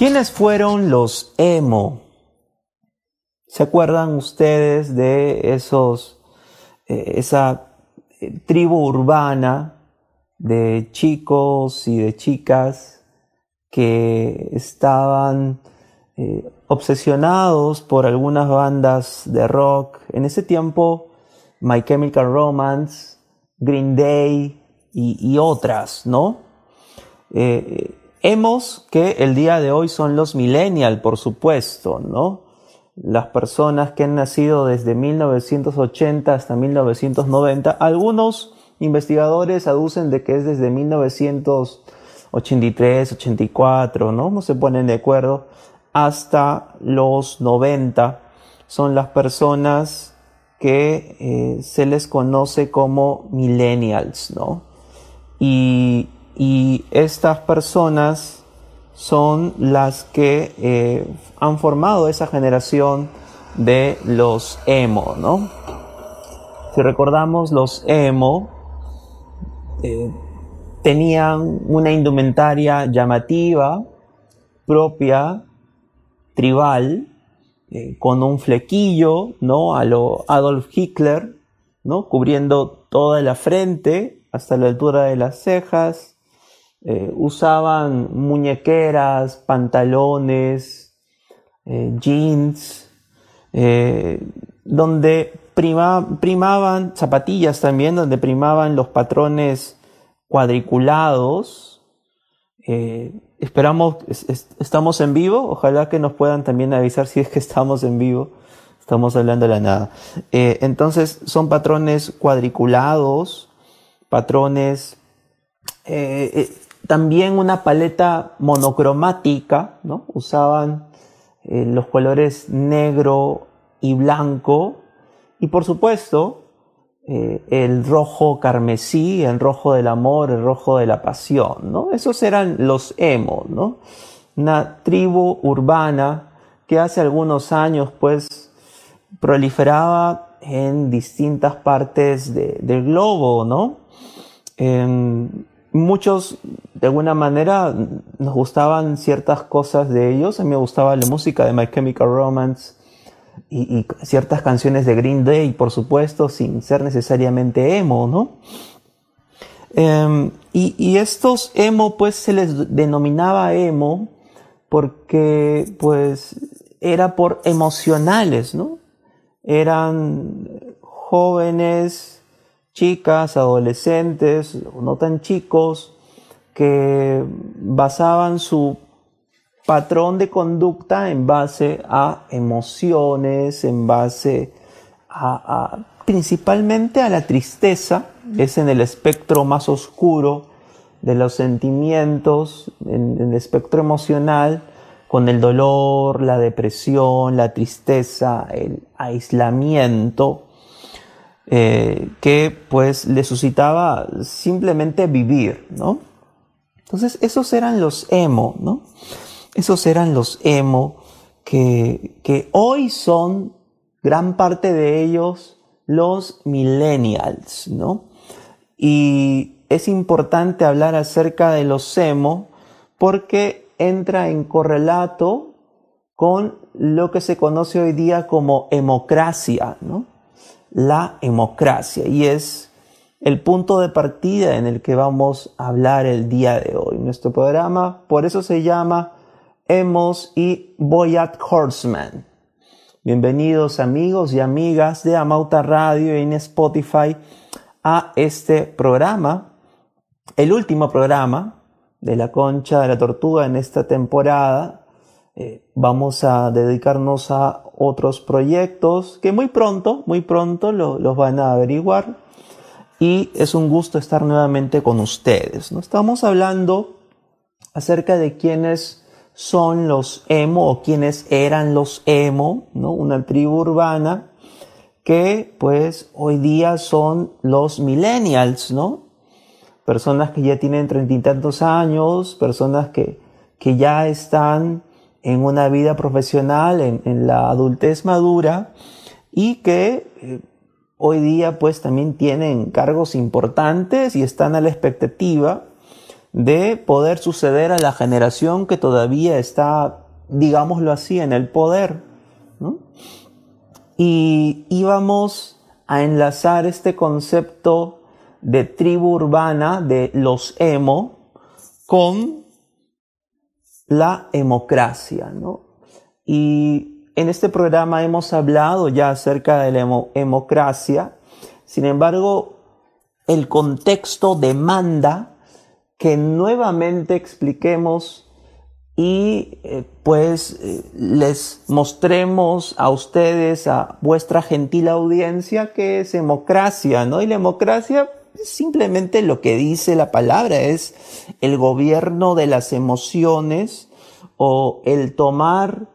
¿Quiénes fueron los emo? ¿Se acuerdan ustedes de esos, eh, esa eh, tribu urbana de chicos y de chicas que estaban eh, obsesionados por algunas bandas de rock? En ese tiempo, My Chemical Romance, Green Day y, otras, ¿no? Hemos que el día de hoy son los millennials, por supuesto, ¿no? Las personas que han nacido desde 1980 hasta 1990. Algunos investigadores aducen de que es desde 1983, 84, ¿no? No se ponen de acuerdo. Hasta los 90 son las personas que eh, se les conoce como millennials, ¿no? Y y estas personas son las que eh, han formado esa generación de los emo, ¿no? Si recordamos, los emo eh, tenían una indumentaria llamativa, propia, tribal, eh, con un flequillo, ¿no? A lo Adolf Hitler, ¿no? Cubriendo toda la frente hasta la altura de las cejas, eh, usaban muñequeras, pantalones, eh, jeans, eh, donde primaban zapatillas también, donde primaban los patrones cuadriculados. esperamos, estamos en vivo, ojalá que nos puedan también avisar si es que estamos en vivo. Estamos hablando de la nada. entonces son patrones cuadriculados, patrones también una paleta monocromática, ¿no? Usaban eh, los colores negro y blanco. Y por supuesto, eh, el rojo carmesí, el rojo del amor, el rojo de la pasión, ¿no? Esos eran los emo, ¿no? Una tribu urbana que hace algunos años, pues, proliferaba en distintas partes del globo, ¿no? Muchos, de alguna manera, nos gustaban ciertas cosas de ellos. A mí me gustaba la música de My Chemical Romance y, ciertas canciones de Green Day, por supuesto, sin ser necesariamente emo, ¿no? Em, y, estos emo, pues se les denominaba emo porque, pues, era por emocionales, ¿no? Eran jóvenes chicas, adolescentes, no tan chicos, que basaban su patrón de conducta en base a emociones, en base a, principalmente a la tristeza, es en el espectro más oscuro de los sentimientos, en el espectro emocional, con el dolor, la depresión, la tristeza, el aislamiento, eh, que pues le suscitaba simplemente vivir, ¿no? Entonces esos eran los emo, ¿no? Esos eran los emo que, que hoy son gran parte de ellos los millennials, ¿no? Y es importante hablar acerca de los emo porque entra en correlato con lo que se conoce hoy día como emocracia, ¿no? La democracia y es el punto de partida en el que vamos a hablar el día de hoy. Nuestro programa, por eso se llama Hemos y Boyat Horseman. Bienvenidos amigos y amigas de Amauta Radio y en Spotify a este programa, el último programa de la concha de la tortuga en esta temporada eh, vamos a dedicarnos a otros proyectos que muy pronto, muy pronto los van a averiguar. Y es un gusto estar nuevamente con ustedes. ¿no? Estamos hablando acerca de quiénes son los emo o quiénes eran los emo, ¿no? Una tribu urbana que pues hoy día son los millennials, ¿no? Personas que ya tienen treinta y tantos años, personas que, que ya están en una vida profesional, en, la adultez madura y que eh, hoy día pues también tienen cargos importantes y están a la expectativa de poder suceder a la generación que todavía está, digámoslo así, en el poder. Y íbamos a enlazar este concepto de tribu urbana de los emo con la democracia. Y en este programa hemos hablado ya acerca de la democracia, sin embargo, el contexto demanda que nuevamente expliquemos y eh, pues eh, les mostremos a ustedes, a vuestra gentil audiencia, que es democracia, ¿no? Y la democracia simplemente lo que dice la palabra es el gobierno de las emociones o el tomar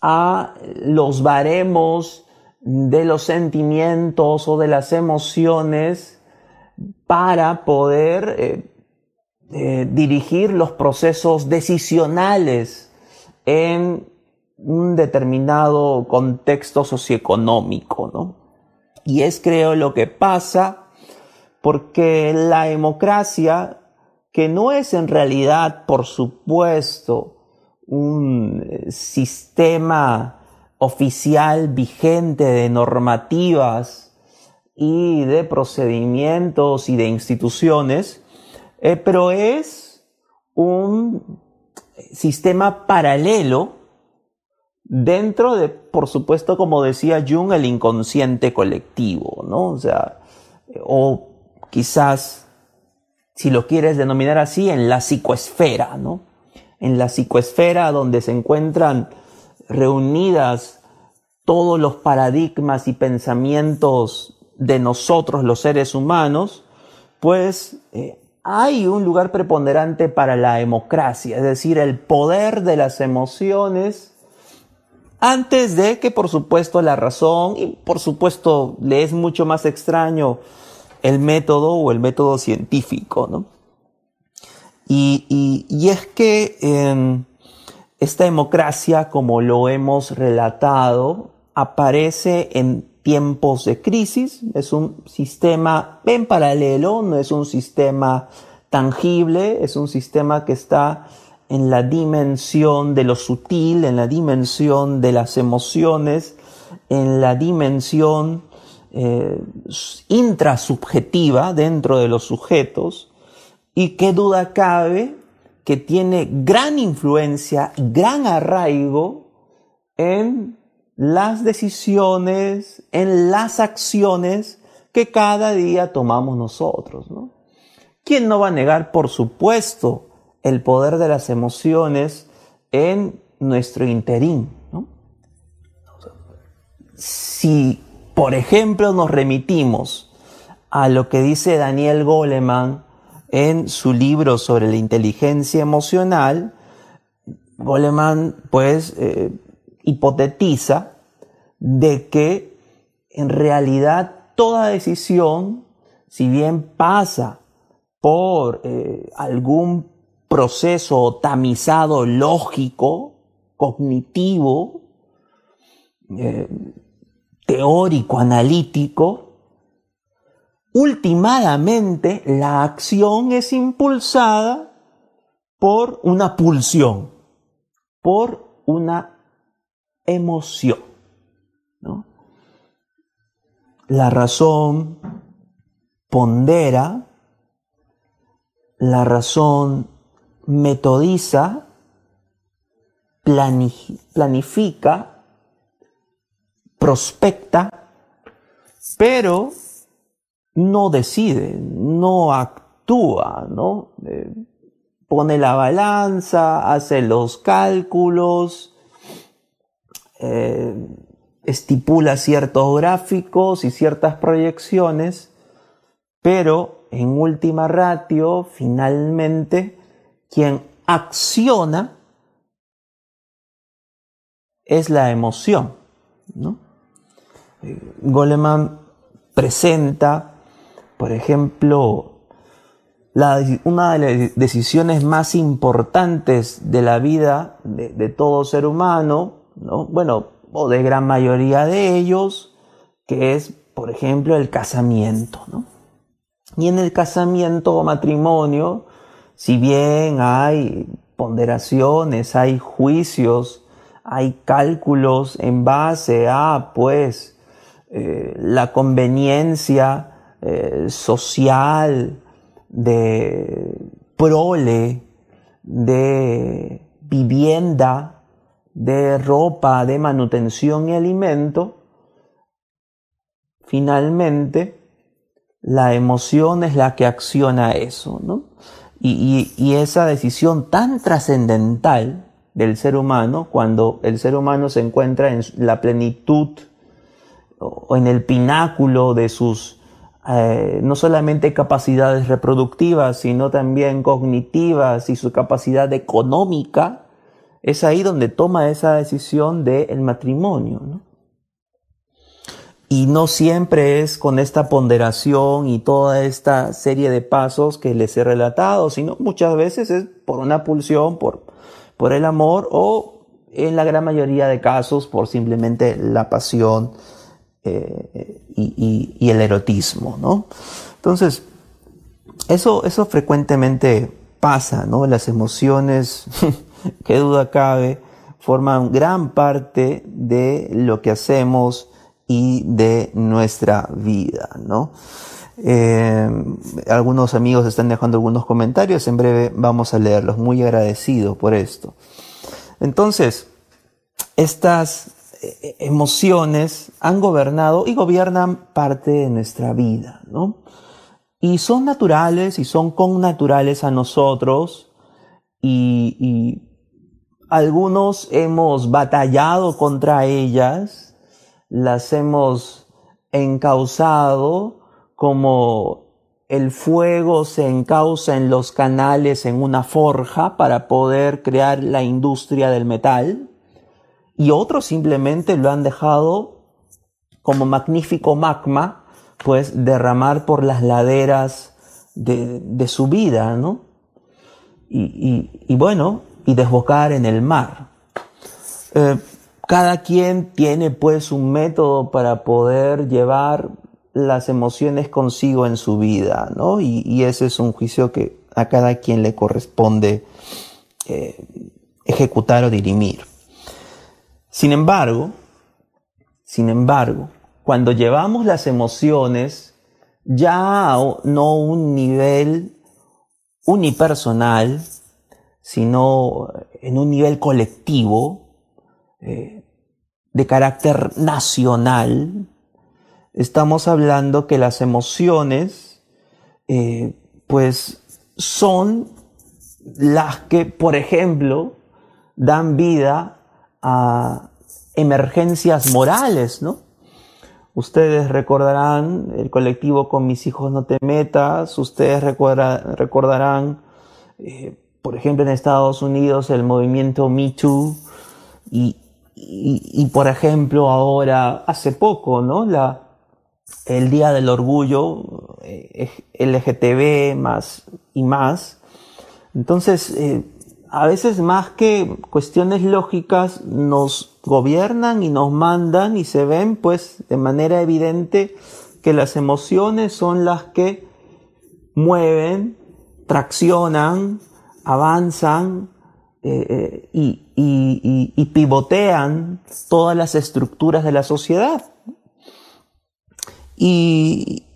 a los baremos de los sentimientos o de las emociones para poder eh, eh, dirigir los procesos decisionales en un determinado contexto socioeconómico, ¿no? Y es creo lo que pasa porque la democracia, que no es en realidad, por supuesto, un eh, sistema oficial vigente de normativas y de procedimientos y de instituciones, eh, pero es un sistema paralelo dentro de, por supuesto, como decía Jung, el inconsciente colectivo, ¿no? O sea, o quizás, si lo quieres denominar así, en la psicoesfera, ¿no? En la psicoesfera donde se encuentran reunidas todos los paradigmas y pensamientos de nosotros los seres humanos, pues eh, hay un lugar preponderante para la democracia, es decir, el poder de las emociones, antes de que por supuesto la razón, y por supuesto le es mucho más extraño el método o el método científico, ¿no? Y, es que em, esta democracia, como lo hemos relatado, aparece en tiempos de crisis, es un sistema en paralelo, no es un sistema tangible, es un sistema que está en la dimensión de lo sutil, en la dimensión de las emociones, en la dimensión eh, intrasubjetiva dentro de los sujetos, y qué duda cabe que tiene gran influencia gran arraigo en las decisiones, en las acciones que cada día tomamos nosotros. ¿no? ¿Quién no va a negar, por supuesto, el poder de las emociones en nuestro interín? ¿no? Si, por ejemplo, nos remitimos a lo que dice Daniel Goleman en su libro sobre la inteligencia emocional, Goleman pues eh, hipotetiza de que en realidad toda decisión, si bien pasa por eh, algún proceso tamizado lógico, cognitivo, eh, teórico, analítico, Últimamente, la acción es impulsada por una pulsión, por una emoción. La razón pondera, la razón metodiza, planifica, prospecta, pero no decide, no actúa, ¿no? Eh, pone la balanza, hace los cálculos, eh, estipula ciertos gráficos y ciertas proyecciones, pero en última ratio, finalmente, quien acciona es la emoción. ¿no? Goleman presenta por ejemplo, una de las decisiones más importantes de la vida de, todo ser humano, bueno, o de gran mayoría de ellos, que es, por ejemplo, el casamiento. Y en el casamiento o matrimonio si bien hay ponderaciones, hay juicios, hay cálculos en base a, pues, eh, la conveniencia eh, social de prole, de vivienda, de ropa, de manutención y alimento, finalmente la emoción es la que acciona eso, ¿no? Y, esa decisión tan trascendental del ser humano, cuando el ser humano se encuentra en la plenitud o en el pináculo de sus eh, no solamente capacidades reproductivas, sino también cognitivas y su capacidad económica, es ahí donde toma esa decisión del matrimonio. ¿no? Y no siempre es con esta ponderación y toda esta serie de pasos que les he relatado, sino muchas veces es por una pulsión, por, por el amor o en la gran mayoría de casos por simplemente la pasión eh, y, el erotismo, ¿no? Entonces, eso, eso frecuentemente pasa, ¿no? Las emociones, qué duda cabe, forman gran parte de lo que hacemos, y de nuestra vida, ¿no? Eh, algunos amigos están dejando algunos comentarios, en breve vamos a leerlos, muy agradecido por esto. Entonces, estas emociones han gobernado y gobiernan parte de nuestra vida, ¿no? Y son naturales y son connaturales a nosotros y, y algunos hemos batallado contra ellas, las hemos encauzado como el fuego se encausa en los canales en una forja para poder crear la industria del metal y otros simplemente lo han dejado como magnífico magma pues derramar por las laderas de, su vida, ¿no? Y, bueno, y desbocar en el mar. Eh, cada quien tiene pues un método para poder llevar las emociones consigo en su vida, ¿no? Y, ese es un juicio que a cada quien le corresponde eh, ejecutar o dirimir. Sin embargo, sin embargo, cuando llevamos las emociones ya a no un nivel unipersonal, sino en un nivel colectivo, eh, de carácter nacional, estamos hablando que las emociones, eh, pues, son las que, por ejemplo, dan vida a emergencias morales, ¿no? Ustedes recordarán el colectivo Con mis hijos no te metas, ustedes recordarán, eh, por ejemplo, en Estados Unidos el movimiento Me Too y, y, por ejemplo, ahora, hace poco, ¿no? La, el Día del Orgullo eh, LGTB más y más. Entonces, eh, a veces más que cuestiones lógicas nos gobiernan y nos mandan y se ven pues de manera evidente que las emociones son las que mueven, traccionan, avanzan eh, y, y, pivotean todas las estructuras de la sociedad. Y,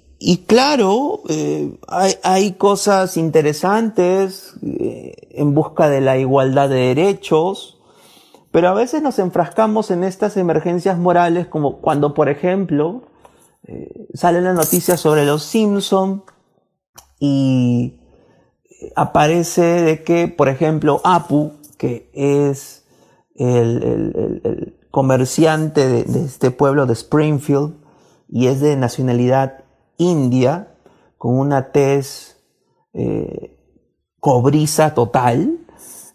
claro, eh, hay, cosas interesantes eh, en busca de la igualdad de derechos, pero a veces nos enfrascamos en estas emergencias morales como cuando, por ejemplo, eh, salen las noticias sobre los Simpson y aparece de que, por ejemplo, Apu, que es el, comerciante de, este pueblo de Springfield y es de nacionalidad india, con una tez eh, cobriza total.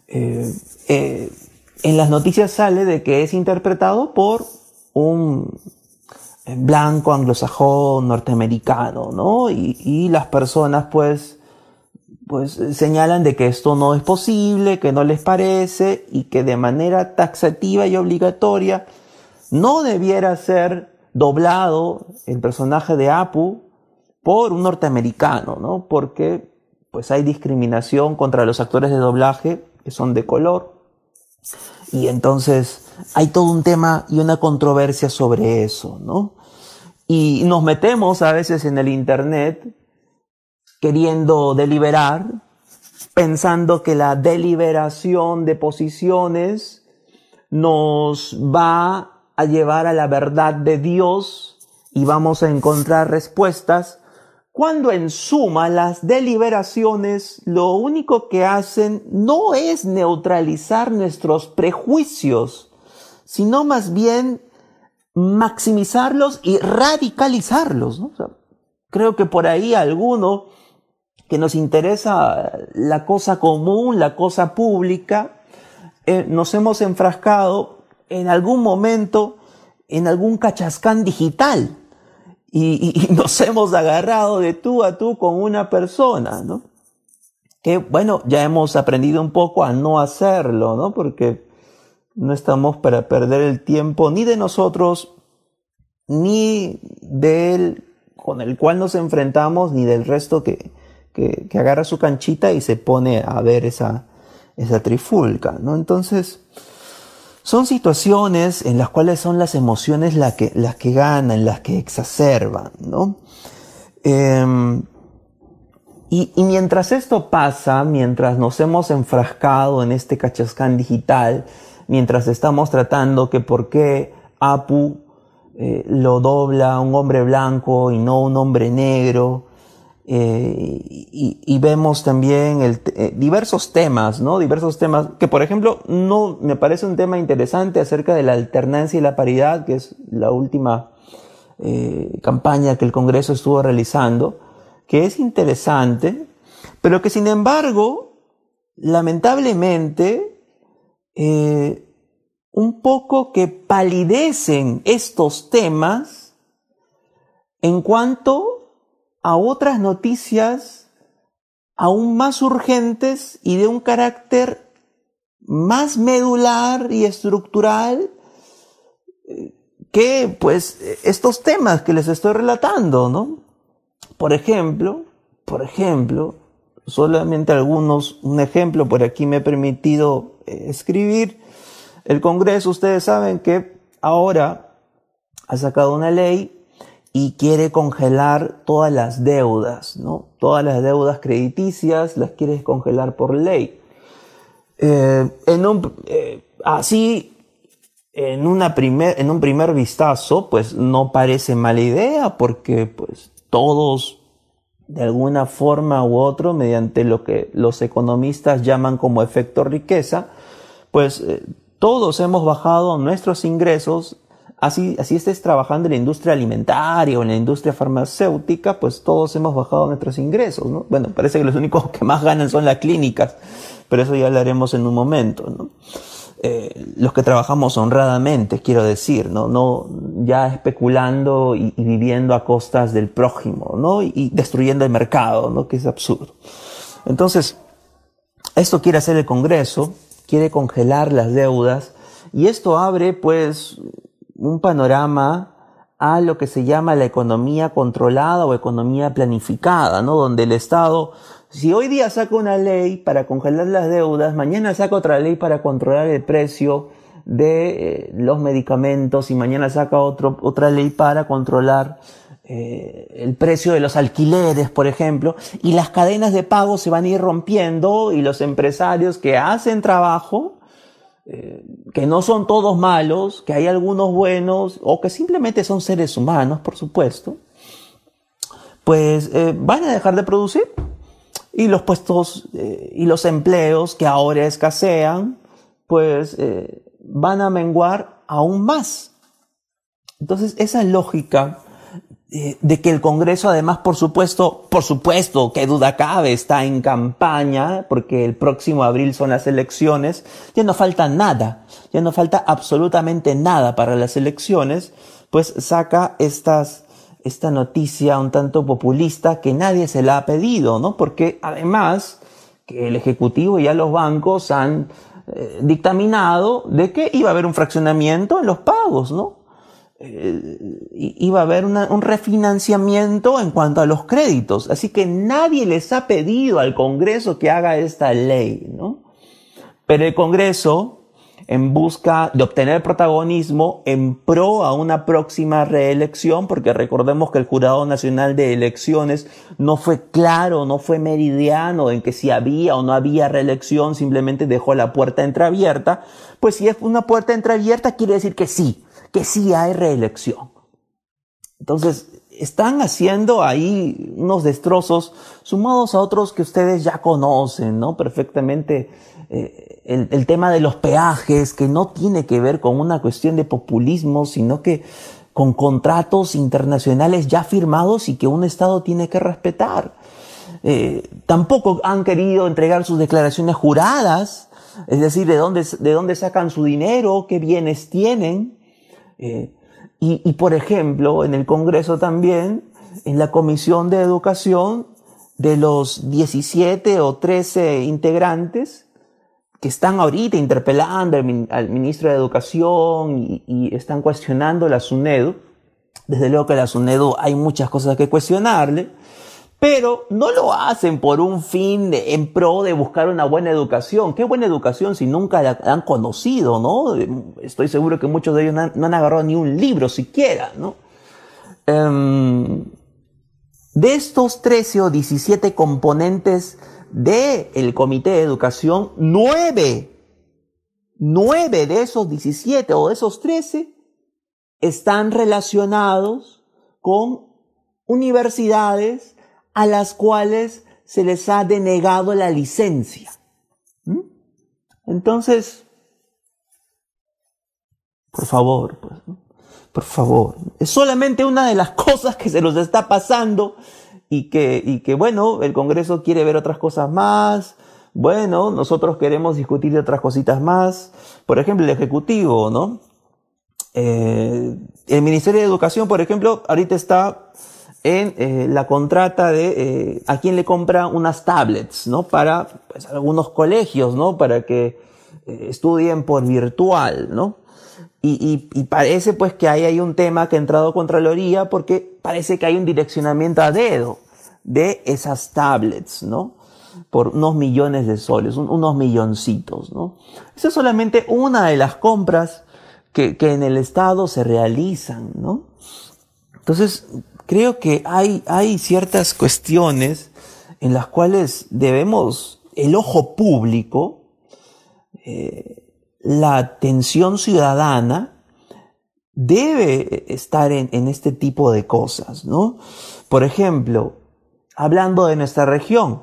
Eh, eh, en las noticias sale de que es interpretado por un blanco anglosajón norteamericano, ¿no? Y, y las personas pues pues señalan de que esto no es posible, que no les parece y que de manera taxativa y obligatoria no debiera ser doblado el personaje de Apu por un norteamericano, ¿no? Porque pues hay discriminación contra los actores de doblaje que son de color. Y entonces hay todo un tema y una controversia sobre eso, ¿no? Y nos metemos a veces en el Internet queriendo deliberar, pensando que la deliberación de posiciones nos va a llevar a la verdad de Dios y vamos a encontrar respuestas, cuando en suma las deliberaciones lo único que hacen no es neutralizar nuestros prejuicios, sino más bien maximizarlos y radicalizarlos. creo que por ahí alguno que nos interesa la cosa común, la cosa pública, eh, nos hemos enfrascado en algún momento en algún cachascán digital y, nos hemos agarrado de tú a tú con una persona, ¿no? Que bueno, ya hemos aprendido un poco a no hacerlo, ¿no? Porque no estamos para perder el tiempo ni de nosotros, ni del con el cual nos enfrentamos, ni del resto que, que, que agarra su canchita y se pone a ver esa, esa trifulca, ¿no? Entonces, son situaciones en las cuales son las emociones las que, las que ganan, las que exacerban, ¿no? Em, y, mientras esto pasa, mientras nos hemos enfrascado en este cachascán digital, mientras estamos tratando que por qué Apu eh, lo dobla un hombre blanco y no un hombre negro, eh, y, vemos también eh, diversos temas, ¿no? Diversos temas que, por ejemplo, no me parece un tema interesante acerca de la alternancia y la paridad, que es la última eh, campaña que el Congreso estuvo realizando, que es interesante, pero que sin embargo, lamentablemente, un poco que palidecen estos temas en cuanto a otras noticias aún más urgentes y de un carácter más medular y estructural eh, que pues estos temas que les estoy relatando, ¿no? Por ejemplo, por ejemplo, solamente algunos, un ejemplo por aquí me he permitido eh, escribir, el Congreso, ustedes saben que ahora ha sacado una ley y quiere congelar todas las deudas, ¿no? Todas las deudas crediticias las quiere congelar por ley. Eh, en un, eh, así, en, una primer, en un primer vistazo, pues no parece mala idea porque pues todos de alguna forma u otro, mediante lo que los economistas llaman como efecto riqueza, pues eh, todos hemos bajado nuestros ingresos así, así estés trabajando en la industria alimentaria o en la industria farmacéutica, pues todos hemos bajado nuestros ingresos, ¿no? Bueno, parece que los únicos que más ganan son las clínicas, pero eso ya hablaremos en un momento, ¿no? Eh, los que trabajamos honradamente, quiero decir, ¿no? No ya especulando y, viviendo a costas del prójimo, ¿no? Y, y, destruyendo el mercado, ¿no? Que es absurdo. Entonces, esto quiere hacer el Congreso, quiere congelar las deudas, y esto abre, pues, un panorama a lo que se llama la economía controlada o economía planificada, ¿no? Donde el Estado, si hoy día saca una ley para congelar las deudas, mañana saca otra ley para controlar el precio de eh, los medicamentos y mañana saca otro, otra ley para controlar eh, el precio de los alquileres, por ejemplo, y las cadenas de pago se van a ir rompiendo y los empresarios que hacen trabajo eh, que no son todos malos, que hay algunos buenos o que simplemente son seres humanos, por supuesto, pues eh, van a dejar de producir y los puestos eh, y los empleos que ahora escasean, pues van a menguar aún más. Entonces, esa lógica eh, de que el Congreso además, por supuesto, por supuesto, que duda cabe, está en campaña, porque el próximo abril son las elecciones, ya no falta nada, ya no falta absolutamente nada para las elecciones, pues saca estas, esta noticia un tanto populista que nadie se la ha pedido, ¿no? Porque además, que el Ejecutivo y ya los bancos han eh, dictaminado de que iba a haber un fraccionamiento en los pagos, ¿no? Eh, iba a haber un refinanciamiento en cuanto a los créditos. Así que nadie les ha pedido al Congreso que haga esta ley, ¿no? Pero el Congreso en busca de obtener protagonismo en pro a una próxima reelección, porque recordemos que el Jurado Nacional de Elecciones no fue claro, no fue meridiano en que si había o no había reelección, simplemente dejó la puerta entreabierta. Pues si es una puerta entreabierta, quiere decir que sí, que sí hay reelección. Entonces, están haciendo ahí unos destrozos sumados a otros que ustedes ya conocen, ¿no? Perfectamente eh, el, tema de los peajes, que no tiene que ver con una cuestión de populismo, sino que con contratos internacionales ya firmados y que un Estado tiene que respetar. Eh, tampoco han querido entregar sus declaraciones juradas, es decir, de dónde, de dónde sacan su dinero, qué bienes tienen. Eh, y, y, por ejemplo, en el Congreso también, en la Comisión de Educación, de los 17 o 13 integrantes, que están ahorita interpelando al, ministro de Educación y, están cuestionando la SUNEDU. Desde luego que la SUNEDU hay muchas cosas que cuestionarle, pero no lo hacen por un fin en pro de buscar una buena educación. ¿Qué buena educación si nunca la han conocido, no? Estoy seguro que muchos de ellos no han, agarrado ni un libro siquiera, ¿no? Em, de estos 13 o 17 componentes del el Comité de Educación, nueve, nueve de esos 17 o de esos 13 están relacionados con universidades a las cuales se les ha denegado la licencia. ¿Mm? Entonces, por favor, pues, por favor, es solamente una de las cosas que se nos está pasando y que, y que, bueno, el Congreso quiere ver otras cosas más, bueno, nosotros queremos discutir de otras cositas más, por ejemplo, el Ejecutivo, ¿no? Eh, el Ministerio de Educación, por ejemplo, ahorita está en eh, la contrata de eh, a quién le compra unas tablets, ¿no? Para pues, algunos colegios, ¿no? Para que estudien por virtual, ¿no? Y, y, parece pues que ahí hay un tema que ha entrado Contraloría porque parece que hay un direccionamiento a dedo de esas tablets, ¿no? Por unos millones de soles, unos milloncitos, ¿no? Esa es solamente una de las compras que, que en el Estado se realizan, ¿no? Entonces, creo que hay, ciertas cuestiones en las cuales debemos, el ojo público, eh, la atención ciudadana debe estar en, en, este tipo de cosas, ¿no? Por ejemplo, hablando de nuestra región,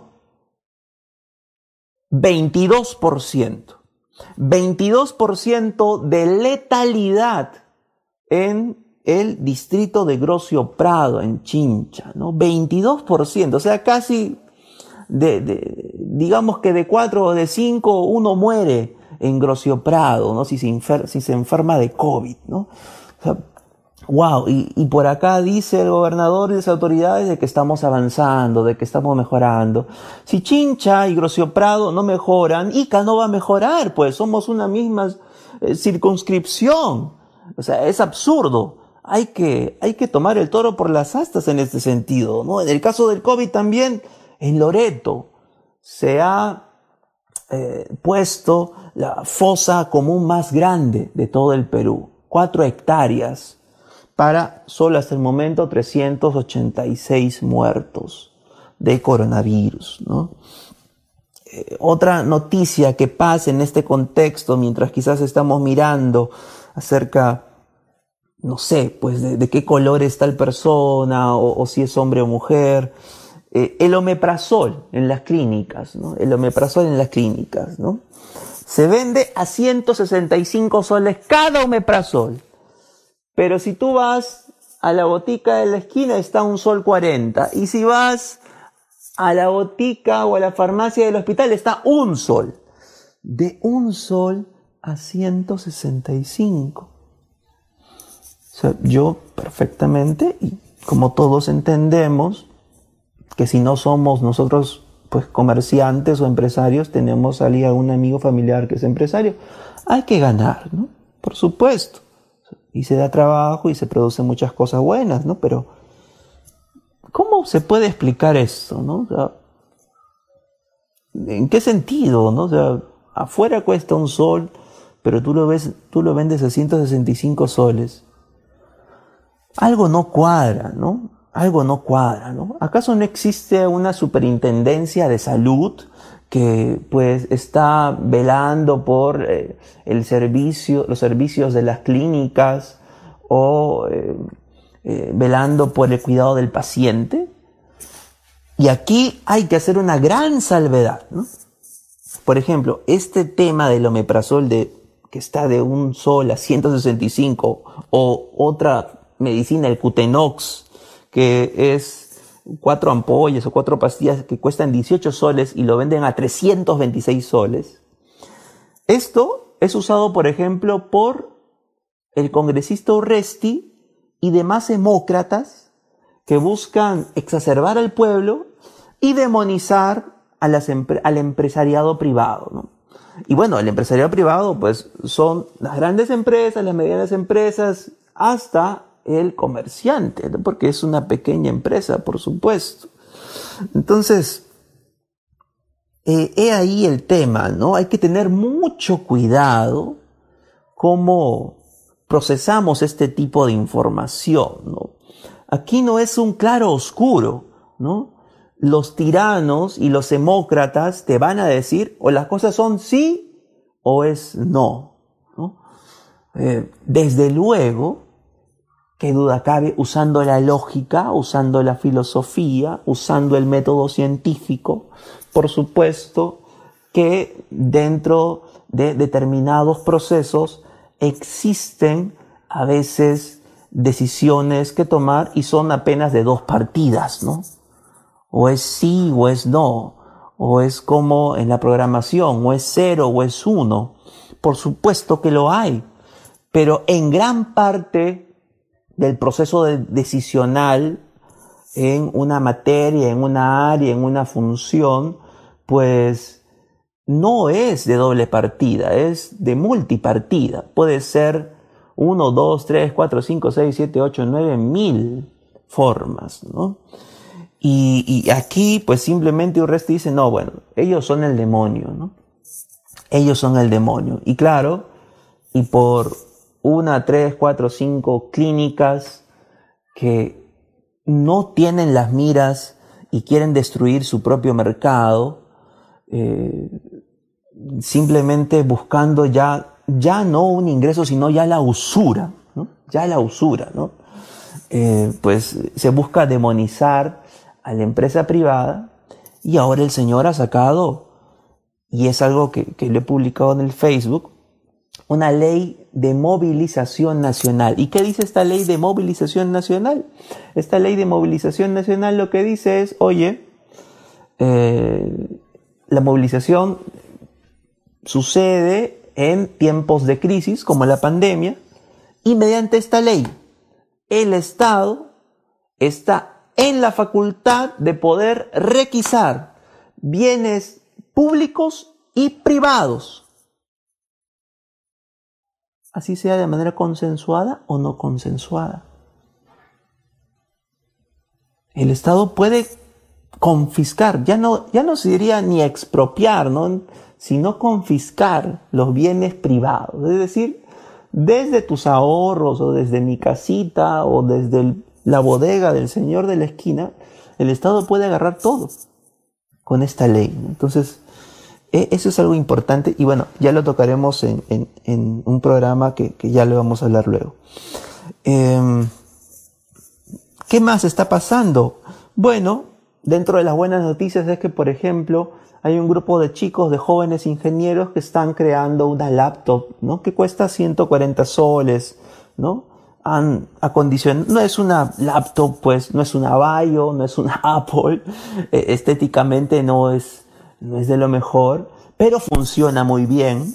22%, 22% de letalidad en el distrito de Grocio Prado, en Chincha, ¿no? 22%, o sea, casi de, de digamos que de 4 o de 5 uno muere en Grocio Prado, ¿no? Si se, si se enferma de COVID, ¿no? O sea, wow, y, y, por acá dice el gobernador y las autoridades de que estamos avanzando, de que estamos mejorando. Si Chincha y Grocio Prado no mejoran, Ica no va a mejorar, pues somos una misma eh, circunscripción. O sea, es absurdo. Hay que, hay que tomar el toro por las astas en este sentido, ¿no? En el caso del COVID también, en Loreto, se ha eh, puesto la fosa común más grande de todo el Perú, cuatro hectáreas, para solo hasta el momento 386 muertos de coronavirus. ¿no? Eh, otra noticia que pasa en este contexto, mientras quizás estamos mirando acerca, no sé, pues de, qué color es tal persona o si es hombre o mujer, eh, el omeprazol en las clínicas, ¿no? El omeprazol en las clínicas, ¿no? Se vende a 165 soles cada omeprazol. Pero si tú vas a la botica de la esquina está un sol 40. Y si vas a la botica o a la farmacia del hospital está un sol. De un sol a 165. O sea, yo perfectamente, y como todos entendemos, que si no somos nosotros pues comerciantes o empresarios, tenemos a un amigo familiar que es empresario. Hay que ganar, ¿no? Por supuesto. y se da trabajo y se producen muchas cosas buenas, ¿no? Pero, ¿cómo se puede explicar esto, no? ¿En qué sentido, no? O sea, afuera cuesta un sol, pero tú lo ves, tú lo vendes a 165 soles. Algo no cuadra, ¿no? Algo no cuadra, ¿no? ¿Acaso no existe una superintendencia de salud que pues está velando por eh, el servicio, los servicios de las clínicas o eh, eh, velando por el cuidado del paciente? Y aquí hay que hacer una gran salvedad, ¿no? Por ejemplo, este tema del omeprazol de, que está de un sol a 165 o otra medicina, el Cutenox, que es cuatro ampollas o cuatro pastillas que cuestan 18 soles y lo venden a 326 soles. Esto es usado, por ejemplo, por el congresista Urresti y demás demócratas que buscan exacerbar al pueblo y demonizar al empresariado privado. Y bueno, el empresariado privado, pues son las grandes empresas, las medianas empresas, hasta el comerciante, porque es una pequeña empresa, por supuesto. Entonces, eh, he ahí el tema, ¿no? Hay que tener mucho cuidado cómo procesamos este tipo de información, ¿no? Aquí no es un claro oscuro, ¿no? Los tiranos y los demócratas te van a decir o las cosas son sí o es no. Eh, desde luego, qué duda cabe, usando la lógica, usando la filosofía, usando el método científico, por supuesto que dentro de determinados procesos existen a veces decisiones que tomar y son apenas de dos partidas, ¿no? O es sí o es no, o es como en la programación, o es cero o es uno. Por supuesto que lo hay, pero en gran parte del proceso decisional en una materia, en una área, en una función, pues no es de doble partida, es de multipartida. Puede ser uno, dos, tres, cuatro, cinco, seis, siete, ocho, nueve mil formas, ¿no? Y, aquí, pues simplemente resto dice, no, bueno, ellos son el demonio, ¿no? Ellos son el demonio. Y claro, y por una, tres, cuatro, cinco clínicas que no tienen las miras y quieren destruir su propio mercado, eh, simplemente buscando ya, ya no un ingreso, sino ya la usura, ¿no? ya la usura, ¿no? Eh, pues se busca demonizar a la empresa privada y ahora el señor ha sacado, y es algo que, que he publicado en el Facebook, una ley de movilización nacional. ¿Y qué dice esta ley de movilización nacional? Esta ley de movilización nacional lo que dice es, oye, eh, la movilización sucede en tiempos de crisis como la pandemia y mediante esta ley el Estado está en la facultad de poder requisar bienes públicos y privados así sea de manera consensuada o no consensuada. El Estado puede confiscar, ya no, ya no se diría ni expropiar, ¿no? sino confiscar los bienes privados. Es decir, desde tus ahorros o desde mi casita o desde la bodega del señor de la esquina, el Estado puede agarrar todo con esta ley. Entonces, eso es algo importante y bueno, ya lo tocaremos en, un programa que, ya le vamos a hablar luego. Em, ¿Qué más está pasando? Bueno, dentro de las buenas noticias es que, por ejemplo, hay un grupo de chicos, de jóvenes ingenieros que están creando una laptop, ¿no? Que cuesta 140 soles, ¿no? Han acondicionado, no es una laptop, pues, no es una Bio, no es una Apple, e, estéticamente no es, no es de lo mejor, pero funciona muy bien,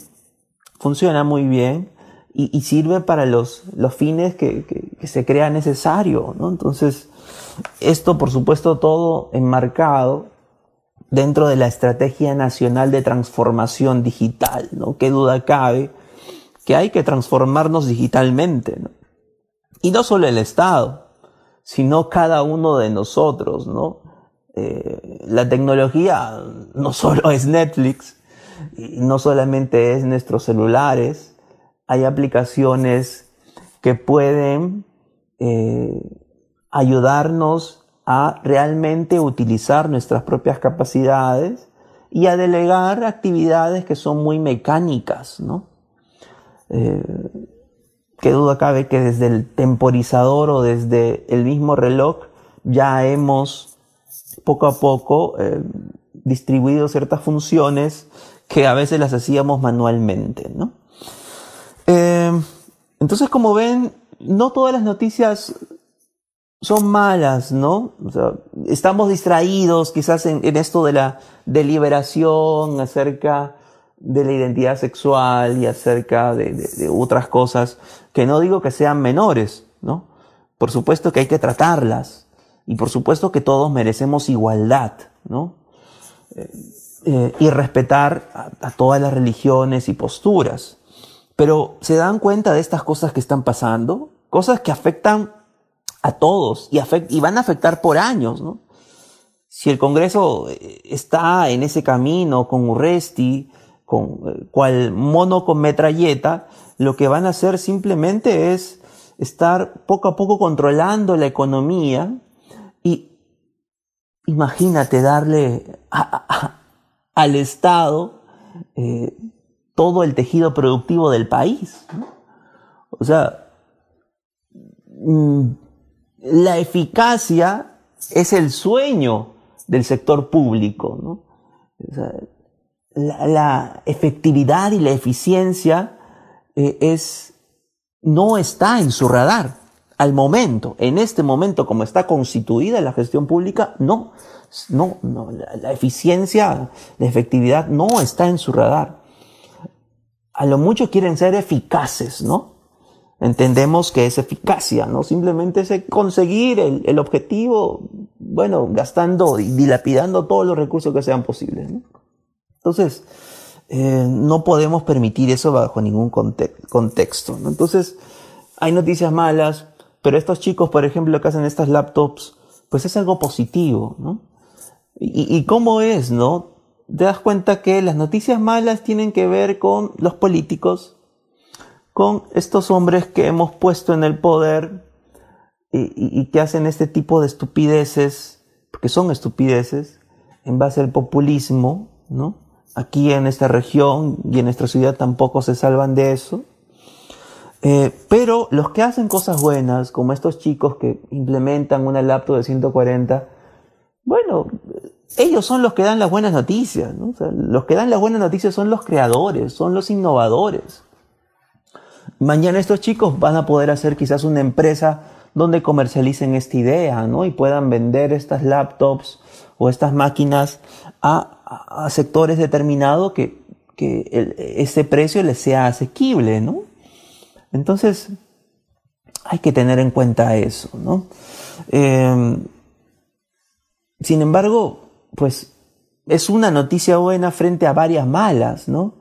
funciona muy bien y, sirve para los, los fines que, que, se crea necesario, ¿no? Entonces, esto por supuesto todo enmarcado dentro de la Estrategia Nacional de Transformación Digital, ¿no? Qué duda cabe que hay que transformarnos digitalmente, ¿no? Y no solo el Estado, sino cada uno de nosotros, ¿no? Eh, la tecnología no solo es Netflix, no solamente es nuestros celulares, hay aplicaciones que pueden eh, ayudarnos a realmente utilizar nuestras propias capacidades y a delegar actividades que son muy mecánicas, ¿no? Eh, qué duda cabe que desde el temporizador o desde el mismo reloj ya hemos poco a poco eh, distribuido ciertas funciones que a veces las hacíamos manualmente, ¿no? Eh, entonces, como ven, no todas las noticias son malas, ¿no? Estamos distraídos quizás en, esto de la deliberación acerca de la identidad sexual y acerca de, otras cosas que no digo que sean menores, ¿no? Por supuesto que hay que tratarlas y por supuesto que todos merecemos igualdad, ¿no? Eh, eh, y respetar a, a todas las religiones y posturas. Pero se dan cuenta de estas cosas que están pasando, cosas que afectan a todos y, y van a afectar por años, ¿no? Si el Congreso eh, está en ese camino con Urresti, con eh, cual mono con metralleta, lo que van a hacer simplemente es estar poco a poco controlando la economía imagínate darle al Estado eh, todo el tejido productivo del país. O sea, mm, la eficacia es el sueño del sector público. ¿no? la, efectividad y la eficiencia eh, es, no está en su radar al momento, en este momento como está constituida la gestión pública, no, no, no la, eficiencia, la efectividad no está en su radar. A lo mucho quieren ser eficaces, ¿no? entendemos que es eficacia, ¿no? Simplemente es conseguir el, objetivo, bueno, gastando y dilapidando todos los recursos que sean posibles. Entonces, eh, no podemos permitir eso bajo ningún contexto, ¿no? Entonces, hay noticias malas, pero estos chicos, por ejemplo, que hacen estas laptops, pues es algo positivo, ¿no? ¿Y, y cómo es, no? Te das cuenta que las noticias malas tienen que ver con los políticos, con estos hombres que hemos puesto en el poder y, que hacen este tipo de estupideces, porque son estupideces, en base al populismo, ¿no? Aquí en esta región y en nuestra ciudad tampoco se salvan de eso. Eh, pero los que hacen cosas buenas, como estos chicos que implementan una laptop de 140, bueno, ellos son los que dan las buenas noticias, ¿no? los que dan las buenas noticias son los creadores, son los innovadores. Mañana estos chicos van a poder hacer quizás una empresa donde comercialicen esta idea, ¿no? Y puedan vender estas laptops o estas máquinas a, sectores determinados que, que ese precio les sea asequible, ¿no? Entonces, hay que tener en cuenta eso, ¿no? Em, sin embargo, pues es una noticia buena frente a varias malas, ¿no?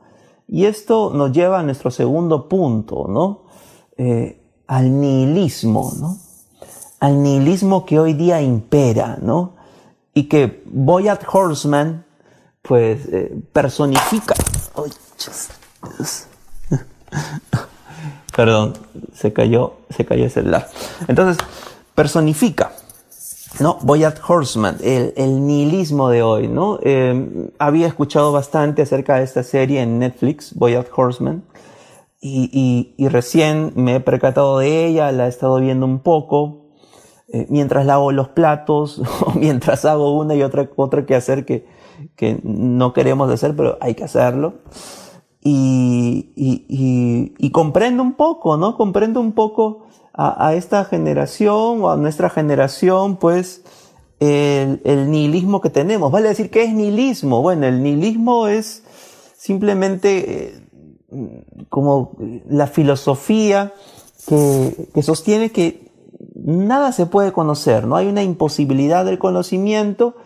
Y esto nos lleva a nuestro segundo punto, ¿no? Eh, al nihilismo, ¿no? Al nihilismo que hoy día impera, ¿no? Y que Boyat Horseman, pues, eh, personifica. Perdón, se cayó, se cayó el celular. Entonces, personifica ¿no? Boyard Horseman, el, nihilismo de hoy, ¿no? Em, había escuchado bastante acerca de esta serie en Netflix, Boyard Horseman, y, recién me he percatado de ella, la he estado viendo un poco, eh, mientras lavo los platos, o mientras hago una y otra, otra que hacer que, que no queremos hacer, pero hay que hacerlo. Y, comprendo un poco, ¿no? Comprendo un poco a, esta generación o a nuestra generación, pues, el, nihilismo que tenemos. Vale decir, ¿qué es nihilismo? Bueno, el nihilismo es simplemente eh, como la filosofía que, que, sostiene que nada se puede conocer, no hay una imposibilidad del conocimiento,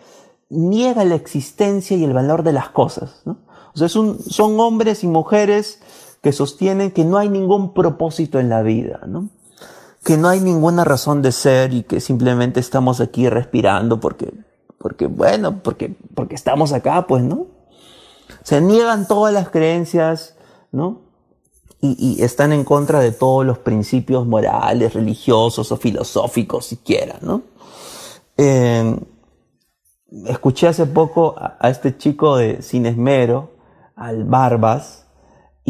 niega la existencia y el valor de las cosas. ¿no? O son, hombres y mujeres que sostienen que no hay ningún propósito en la vida. ¿no? que no hay ninguna razón de ser y que simplemente estamos aquí respirando porque, porque bueno, porque, porque estamos acá, pues, ¿no? Se niegan todas las creencias, ¿no? Y, están en contra de todos los principios morales, religiosos o filosóficos siquiera, ¿no? Eh, escuché hace poco a, este chico de Sin Esmero, al Barbas,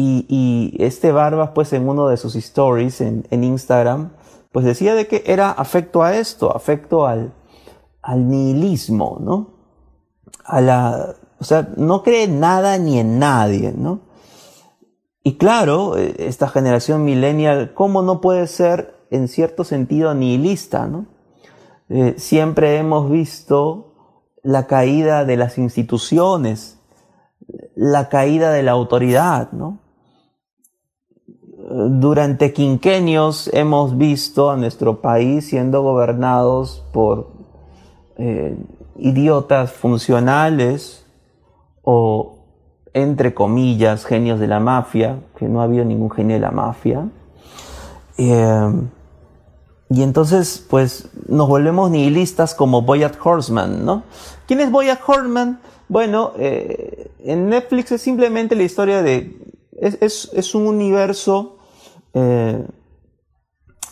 y, este Barbas, pues en uno de sus stories en, Instagram, pues decía de que era afecto a esto, afecto al, nihilismo, ¿no? A la, o sea, no cree nada ni en nadie, ¿no? Y claro, eh, esta generación millennial, ¿cómo no puede ser en cierto sentido nihilista, ¿no? Eh, siempre hemos visto la caída de las instituciones, la caída de la autoridad, ¿no? Durante quinquenios hemos visto a nuestro país siendo gobernados por eh, idiotas funcionales o, entre comillas, genios de la mafia, que no ha habido ningún genio de la mafia. Eh, y entonces, pues, nos volvemos nihilistas como Boyat Horseman, ¿no? ¿Quién es Boyat Horseman? Bueno, eh, en Netflix es simplemente la historia de... Es, un universo eh,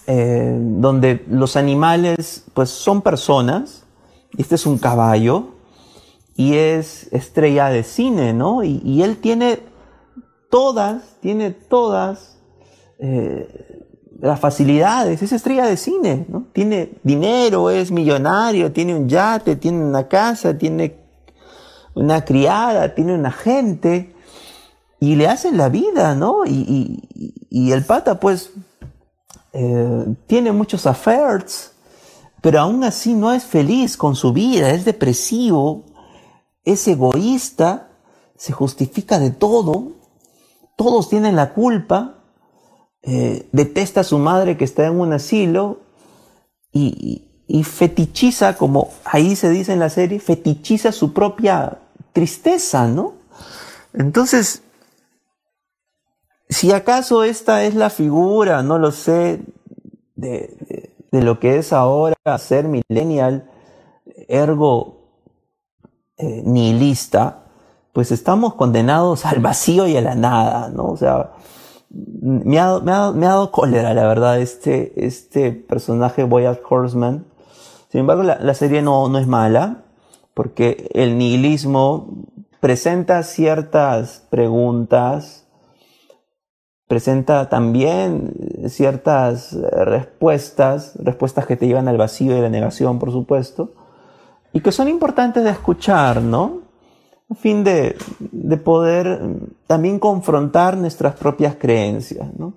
eh, donde los animales, pues, son personas. Este es un caballo y es estrella de cine, ¿no? Y, y él tiene todas, tiene todas las facilidades, es estrella de cine, ¿no? Tiene dinero, es millonario, tiene un yate, tiene una casa, tiene una criada, tiene una gente, y le hacen la vida, ¿no? Y, el pata, pues, eh, tiene muchos affairs, pero aún así no es feliz con su vida, es depresivo, es egoísta, se justifica de todo, todos tienen la culpa, eh, detesta a su madre que está en un asilo y, fetichiza, como ahí se dice en la serie, fetichiza su propia tristeza, ¿no? Entonces, si acaso esta es la figura, no lo sé, de, lo que es ahora ser millennial, ergo eh, nihilista, pues estamos condenados al vacío y a la nada, ¿no? O sea, me ha, me, ha, me ha, dado cólera, la verdad, este, este personaje Boyard Horseman. Sin embargo, la, la, serie no, no es mala, porque el nihilismo presenta ciertas preguntas, presenta también ciertas respuestas, respuestas que te llevan al vacío y la negación, por supuesto, y que son importantes de escuchar, ¿no? a fin de, poder también confrontar nuestras propias creencias. ¿no?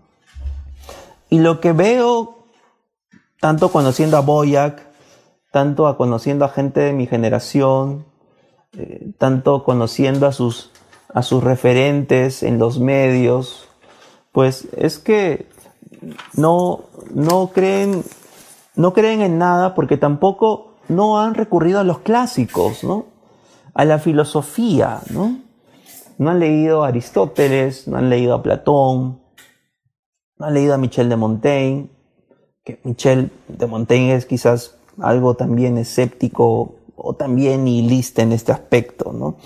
Y lo que veo, tanto conociendo a Boyac, tanto a conociendo a gente de mi generación, eh, tanto conociendo a sus, a sus referentes en los medios, pues es que no, no creen, no creen en nada porque tampoco no han recurrido a los clásicos, ¿no? a la filosofía, ¿no? No han leído a Aristóteles, no han leído a Platón, no han leído a Michel de Montaigne, que Michel de Montaigne es quizás algo también escéptico o también nihilista en este aspecto, ¿no?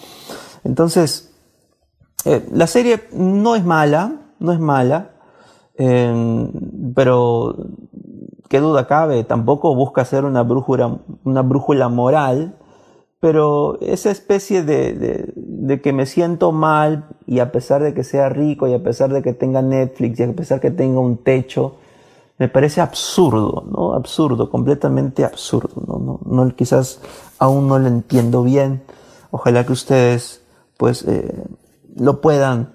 Entonces, eh, la serie no es mala, no es mala, eh, pero qué duda cabe, tampoco busca ser una brújula, una brújula moral, pero esa especie de, que me siento mal y a pesar de que sea rico y a pesar de que tenga Netflix y a pesar de que tenga un techo, me parece absurdo, ¿no? Absurdo, completamente absurdo, ¿no? no, quizás aún no lo entiendo bien. Ojalá que ustedes, pues, eh, lo puedan,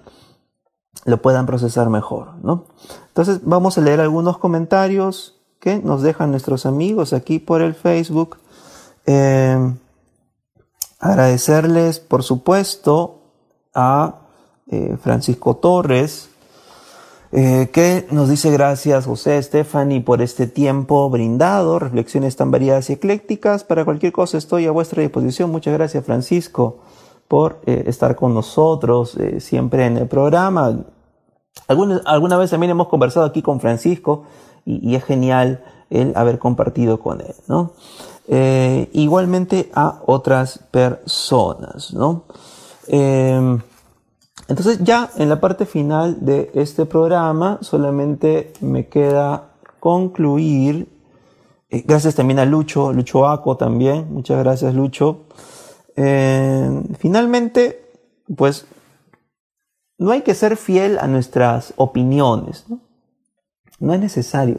lo puedan procesar mejor, ¿no? Entonces, vamos a leer algunos comentarios que nos dejan nuestros amigos aquí por el Facebook. Eh, Agradecerles, por supuesto, a eh, Francisco Torres, eh, que nos dice gracias José Stephanie por este tiempo brindado, reflexiones tan variadas y eclécticas. Para cualquier cosa estoy a vuestra disposición. Muchas gracias Francisco por eh, estar con nosotros siempre en el programa. Alguna, alguna vez también hemos conversado aquí con Francisco y, es genial el haber compartido con él, ¿no? Eh, igualmente a otras personas, ¿no? Entonces ya en la parte final de este programa solamente me queda concluir, eh, gracias también a Lucho, Lucho Aco también, muchas gracias Lucho. Em, finalmente, pues no hay que ser fiel a nuestras opiniones, ¿no? no es necesario.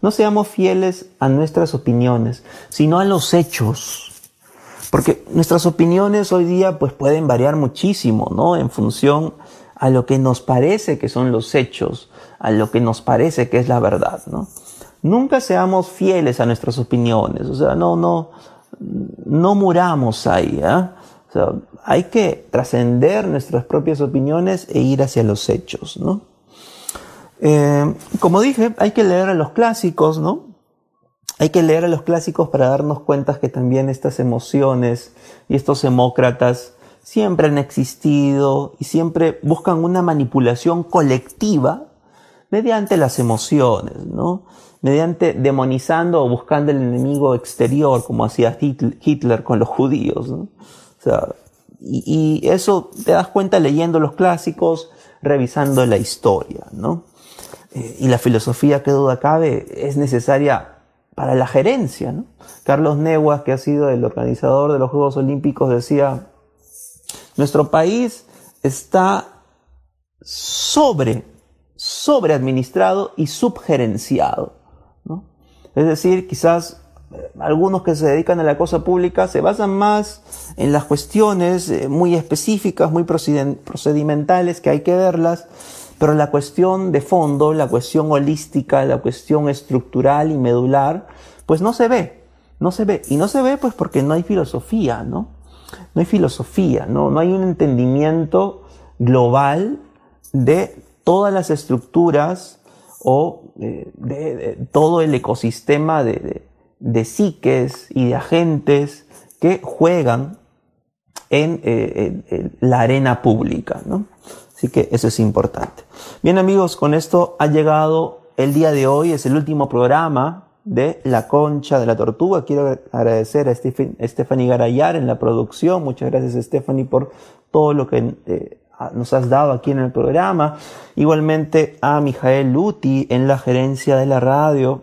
No seamos fieles a nuestras opiniones, sino a los hechos. Porque nuestras opiniones hoy día pues pueden variar muchísimo, ¿no? En función a lo que nos parece que son los hechos, a lo que nos parece que es la verdad, ¿no? Nunca seamos fieles a nuestras opiniones, o sea, no, no, no muramos ahí, ¿eh? O sea, hay que trascender nuestras propias opiniones e ir hacia los hechos, ¿no? Eh, como dije, hay que leer a los clásicos, ¿no? Hay que leer a los clásicos para darnos cuenta que también estas emociones y estos demócratas siempre han existido y siempre buscan una manipulación colectiva mediante las emociones, ¿no? Mediante demonizando o buscando el enemigo exterior, como hacía Hitler con los judíos, ¿no? O sea, y, eso te das cuenta leyendo los clásicos, revisando la historia, ¿no? Eh, y la filosofía, que duda cabe, es necesaria para la gerencia. Carlos Neguas, que ha sido el organizador de los Juegos Olímpicos, decía, nuestro país está sobre, sobre administrado y subgerenciado. Es decir, quizás eh, algunos que se dedican a la cosa pública se basan más en las cuestiones eh, muy específicas, muy procedimentales, que hay que verlas, pero la cuestión de fondo, la cuestión holística, la cuestión estructural y medular, pues no se ve, no se ve. Y no se ve pues porque no hay filosofía, ¿no? No hay filosofía, ¿no? No hay un entendimiento global de todas las estructuras o eh, de, todo el ecosistema de, psiques y de agentes que juegan en eh, la arena pública, ¿no? Así que eso es importante. Bien amigos, con esto ha llegado el día de hoy, es el último programa de La Concha de la Tortuga. Quiero agradecer a Stephanie Garayar en la producción. Muchas gracias Stephanie por todo lo que eh, nos has dado aquí en el programa. Igualmente a Mijael Luti en la gerencia de la radio,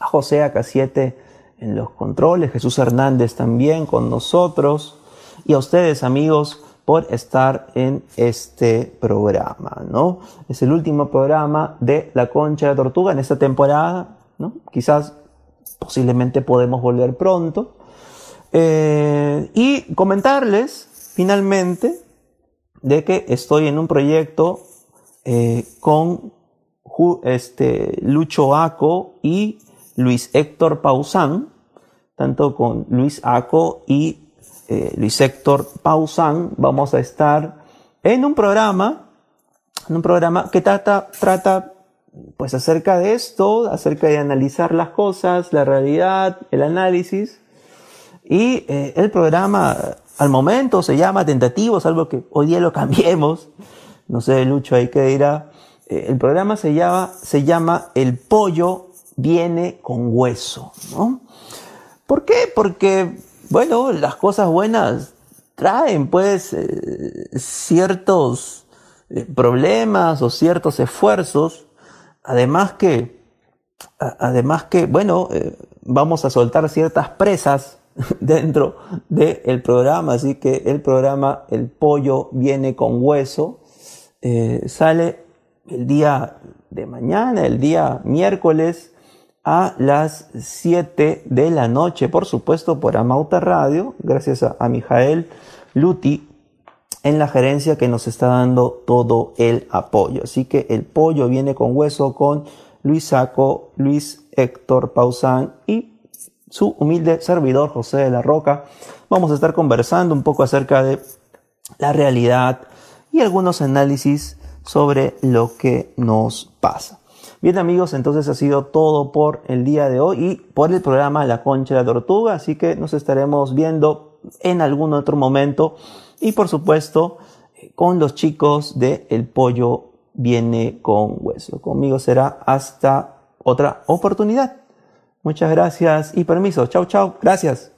a José Acasiete en los controles, Jesús Hernández también con nosotros y a ustedes amigos por estar en este programa, ¿no? Es el último programa de La Concha de Tortuga en esta temporada, ¿no? Quizás, posiblemente podemos volver pronto. Eh, y comentarles, finalmente, de que estoy en un proyecto eh, con este, Lucho Aco y Luis Héctor Pausán, tanto con Luis Aco y eh, Luis Héctor Pausan, vamos a estar en un programa, en un programa que trata, trata pues acerca de esto, acerca de analizar las cosas, la realidad, el análisis. Y eh, el programa al momento se llama tentativo, algo que hoy día lo cambiemos. No sé, Lucho ahí que dirá. Eh, el programa se llama, se llama El pollo viene con hueso, ¿no? ¿Por qué? Porque bueno, las cosas buenas traen pues eh, ciertos eh, problemas o ciertos esfuerzos, además que, además que, bueno, eh, vamos a soltar ciertas presas dentro del programa, así que el programa El pollo viene con hueso, sale el día de mañana, el día miércoles a las 7 de la noche, por supuesto, por Amauta Radio, gracias a, a Mijael Luti en la gerencia que nos está dando todo el apoyo. Así que el pollo viene con hueso con Luis Saco, Luis Héctor Pausán y su humilde servidor José de la Roca. Vamos a estar conversando un poco acerca de la realidad y algunos análisis sobre lo que nos pasa. Bien amigos, entonces ha sido todo por el día de hoy y por el programa La Concha de la Tortuga, así que nos estaremos viendo en algún otro momento y por supuesto con los chicos de El Pollo Viene con Hueso. Conmigo será hasta otra oportunidad. Muchas gracias y permiso. Chau, chau. Gracias.